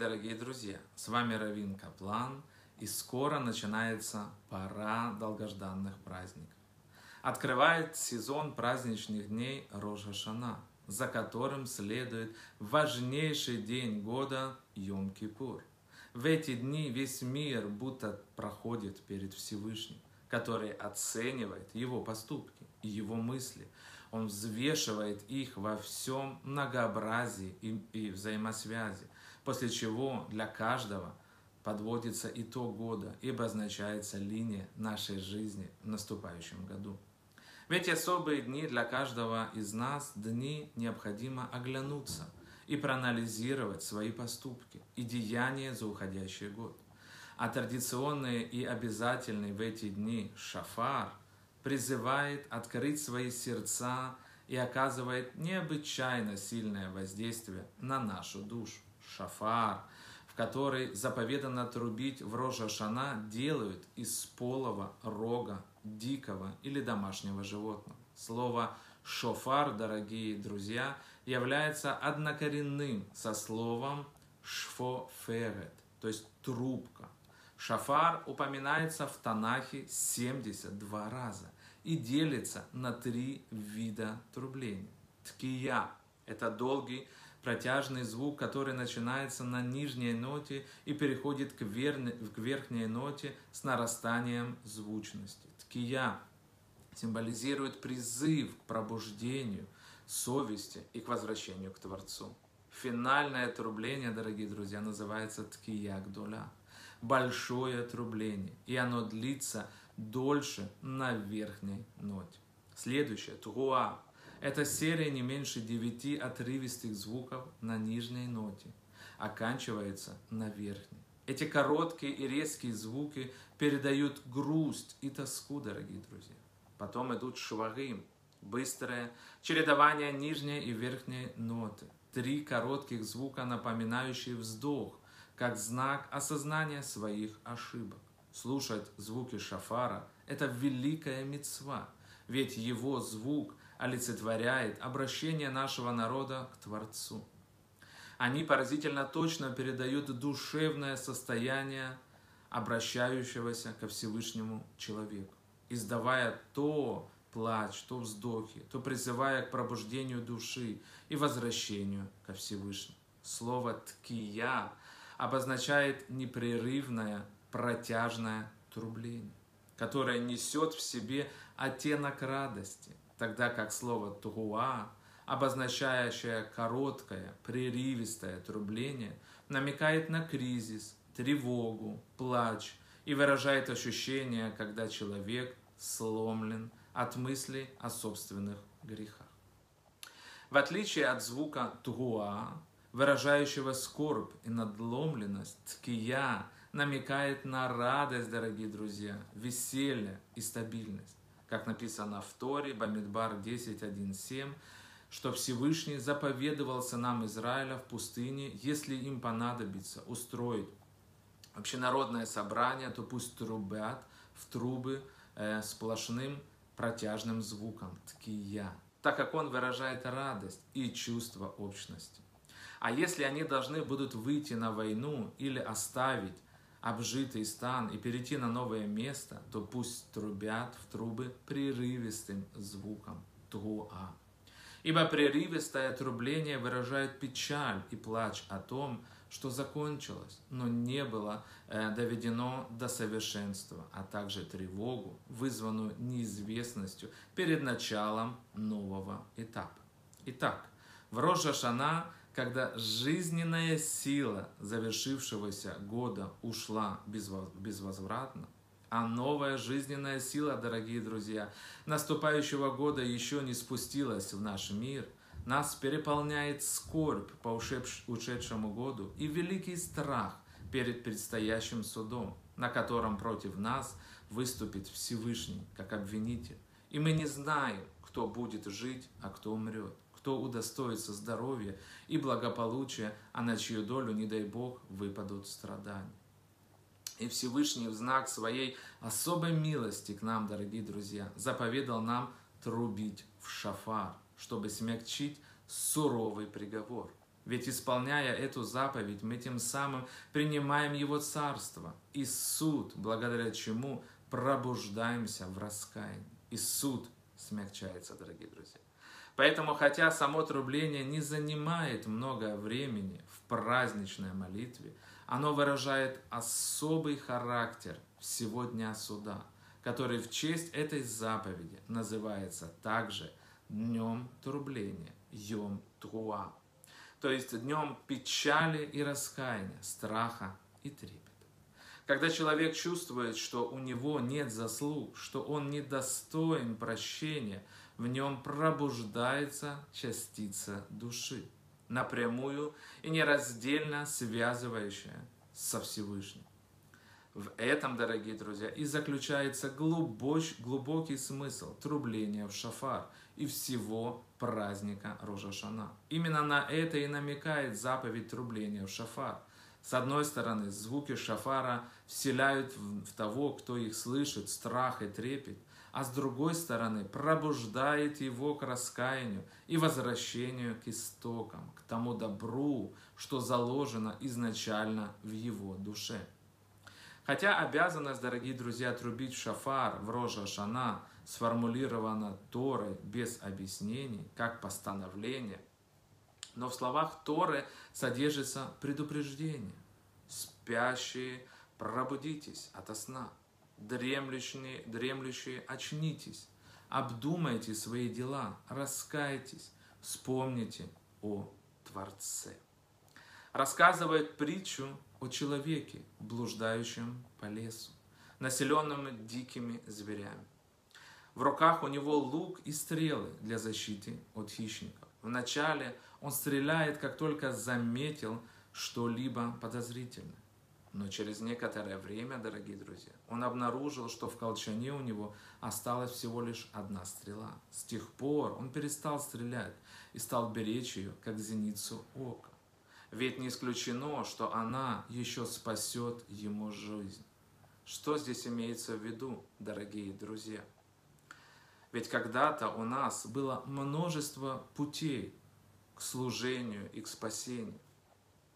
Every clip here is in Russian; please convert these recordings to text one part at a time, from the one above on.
дорогие друзья! С вами Равин Каплан, и скоро начинается пора долгожданных праздников. Открывает сезон праздничных дней Рожа Шана, за которым следует важнейший день года Йом-Кипур. В эти дни весь мир будто проходит перед Всевышним, который оценивает его поступки и его мысли. Он взвешивает их во всем многообразии и, и взаимосвязи, после чего для каждого подводится итог года и обозначается линия нашей жизни в наступающем году. В эти особые дни для каждого из нас дни необходимо оглянуться и проанализировать свои поступки и деяния за уходящий год. А традиционный и обязательный в эти дни шафар призывает открыть свои сердца и оказывает необычайно сильное воздействие на нашу душу. Шафар, в который заповедано трубить в рожа шана, делают из полого рога дикого или домашнего животного. Слово «шофар», дорогие друзья, является однокоренным со словом «шфоферет», то есть трубка. Шафар упоминается в Танахе 72 раза и делится на три вида трубления. Ткия – это долгий протяжный звук, который начинается на нижней ноте и переходит к, верне, к верхней ноте с нарастанием звучности. Ткия символизирует призыв к пробуждению, совести и к возвращению к Творцу. Финальное отрубление, дорогие друзья, называется ткия гдуля. Большое отрубление. И оно длится дольше на верхней ноте. Следующее, тугуа, это серия не меньше девяти отрывистых звуков на нижней ноте, оканчивается на верхней. Эти короткие и резкие звуки передают грусть и тоску, дорогие друзья. Потом идут швагим, быстрое чередование нижней и верхней ноты. Три коротких звука, напоминающие вздох, как знак осознания своих ошибок. Слушать звуки шафара – это великая мецва, ведь его звук олицетворяет обращение нашего народа к Творцу. Они поразительно точно передают душевное состояние обращающегося ко Всевышнему человеку, издавая то плач, то вздохи, то призывая к пробуждению души и возвращению ко Всевышнему. Слово «ткия» обозначает непрерывное протяжное трубление, которое несет в себе оттенок радости, тогда как слово «тугуа», обозначающее короткое, прерывистое трубление, намекает на кризис, тревогу, плач и выражает ощущение, когда человек сломлен от мыслей о собственных грехах. В отличие от звука «тугуа», выражающего скорбь и надломленность, ткия намекает на радость, дорогие друзья, веселье и стабильность как написано в Торе, Бамидбар 10.1.7, что Всевышний заповедовал сынам Израиля в пустыне, если им понадобится устроить общенародное собрание, то пусть трубят в трубы э, сплошным протяжным звуком, ткия, так как он выражает радость и чувство общности. А если они должны будут выйти на войну или оставить обжитый стан и перейти на новое место, то пусть трубят в трубы прерывистым звуком туа. Ибо прерывистое трубление выражает печаль и плач о том, что закончилось, но не было э, доведено до совершенства, а также тревогу, вызванную неизвестностью перед началом нового этапа. Итак, в Рожа Шана когда жизненная сила завершившегося года ушла безвозвратно, а новая жизненная сила, дорогие друзья, наступающего года еще не спустилась в наш мир, нас переполняет скорбь по ушедшему году и великий страх перед предстоящим судом, на котором против нас выступит Всевышний как обвинитель. И мы не знаем, кто будет жить, а кто умрет кто удостоится здоровья и благополучия, а на чью долю, не дай Бог, выпадут страдания. И Всевышний в знак своей особой милости к нам, дорогие друзья, заповедал нам трубить в шафар, чтобы смягчить суровый приговор. Ведь исполняя эту заповедь, мы тем самым принимаем Его Царство и суд, благодаря чему пробуждаемся в раскаянии. И суд смягчается, дорогие друзья. Поэтому, хотя само трубление не занимает много времени в праздничной молитве, оно выражает особый характер всего Дня Суда, который в честь этой заповеди называется также Днем Трубления, Йом Труа, то есть днем печали и раскаяния, страха и трепета. Когда человек чувствует, что у него нет заслуг, что он недостоин прощения, в нем пробуждается частица души, напрямую и нераздельно связывающая со Всевышним. В этом, дорогие друзья, и заключается глубоч, глубокий смысл трубления в шафар и всего праздника Рожашана. Именно на это и намекает заповедь трубления в шафар – с одной стороны, звуки шафара вселяют в того, кто их слышит, страх и трепет, а с другой стороны, пробуждает его к раскаянию и возвращению к истокам, к тому добру, что заложено изначально в его душе. Хотя обязанность, дорогие друзья, трубить шафар в Рожа Шана сформулирована Торой без объяснений, как постановление, но в словах Торы содержится предупреждение. Спящие, пробудитесь ото сна. Дремлющие, дремлющие, очнитесь. Обдумайте свои дела, раскайтесь, вспомните о Творце. Рассказывает притчу о человеке, блуждающем по лесу, населенном дикими зверями. В руках у него лук и стрелы для защиты от хищников. Вначале он стреляет, как только заметил что-либо подозрительное. Но через некоторое время, дорогие друзья, он обнаружил, что в колчане у него осталась всего лишь одна стрела. С тех пор он перестал стрелять и стал беречь ее, как зеницу ока. Ведь не исключено, что она еще спасет ему жизнь. Что здесь имеется в виду, дорогие друзья? Ведь когда-то у нас было множество путей к служению и к спасению.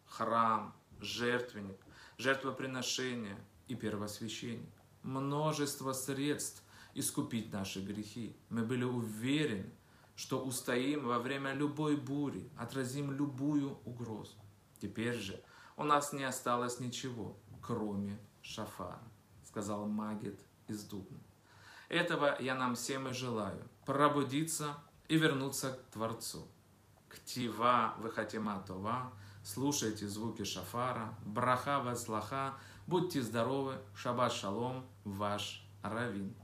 Храм, жертвенник, жертвоприношение и первосвященник. Множество средств искупить наши грехи. Мы были уверены, что устоим во время любой бури, отразим любую угрозу. Теперь же у нас не осталось ничего, кроме шафара, сказал Магет из Дубна. Этого я нам всем и желаю. Пробудиться и вернуться к Творцу. Ктива выхатима това, слушайте звуки шафара, браха васлаха, будьте здоровы, шаббат шалом, ваш Равин.